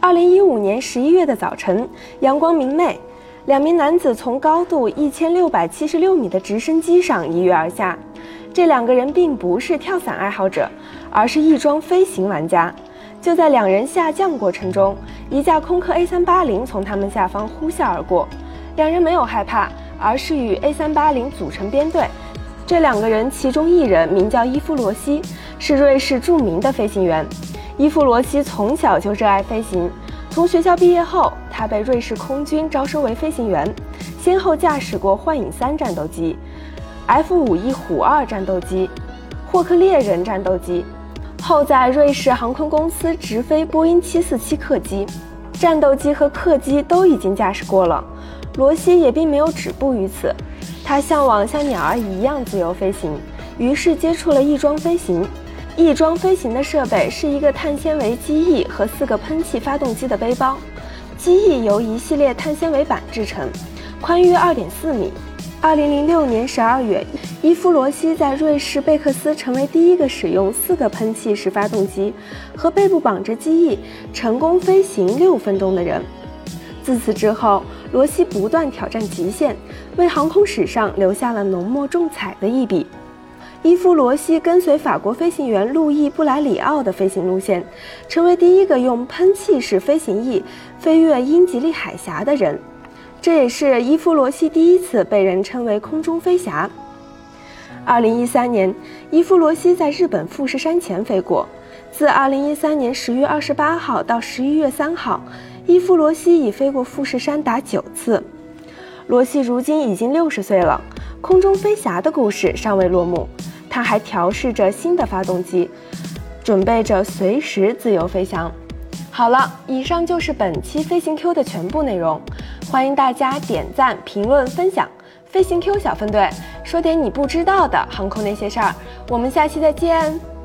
二零一五年十一月的早晨，阳光明媚，两名男子从高度一千六百七十六米的直升机上一跃而下。这两个人并不是跳伞爱好者，而是翼装飞行玩家。就在两人下降过程中，一架空客 A 三八零从他们下方呼啸而过。两人没有害怕，而是与 A 三八零组成编队。这两个人其中一人名叫伊夫罗西，是瑞士著名的飞行员。伊夫罗西从小就热爱飞行，从学校毕业后，他被瑞士空军招收为飞行员，先后驾驶过幻影三战斗机、F 五 E 虎二战斗机、霍克猎人战斗机，后在瑞士航空公司直飞波音七四七客机，战斗机和客机都已经驾驶过了。罗西也并没有止步于此，他向往像鸟儿一样自由飞行，于是接触了翼装飞行。翼装飞行的设备是一个碳纤维机翼和四个喷气发动机的背包，机翼由一系列碳纤维板制成，宽约二点四米。二零零六年十二月，伊夫罗西在瑞士贝克斯成为第一个使用四个喷气式发动机和背部绑着机翼成功飞行六分钟的人。自此之后，罗西不断挑战极限，为航空史上留下了浓墨重彩的一笔。伊夫罗西跟随法国飞行员路易布莱里奥的飞行路线，成为第一个用喷气式飞行翼飞越英吉利海峡的人。这也是伊夫罗西第一次被人称为“空中飞侠”。二零一三年，伊夫罗西在日本富士山前飞过。自二零一三年十月二十八号到十一月三号，伊夫罗西已飞过富士山达九次。罗西如今已经六十岁了，空中飞侠的故事尚未落幕。他还调试着新的发动机，准备着随时自由飞翔。好了，以上就是本期飞行 Q 的全部内容，欢迎大家点赞、评论、分享。飞行 Q 小分队说点你不知道的航空那些事儿，我们下期再见。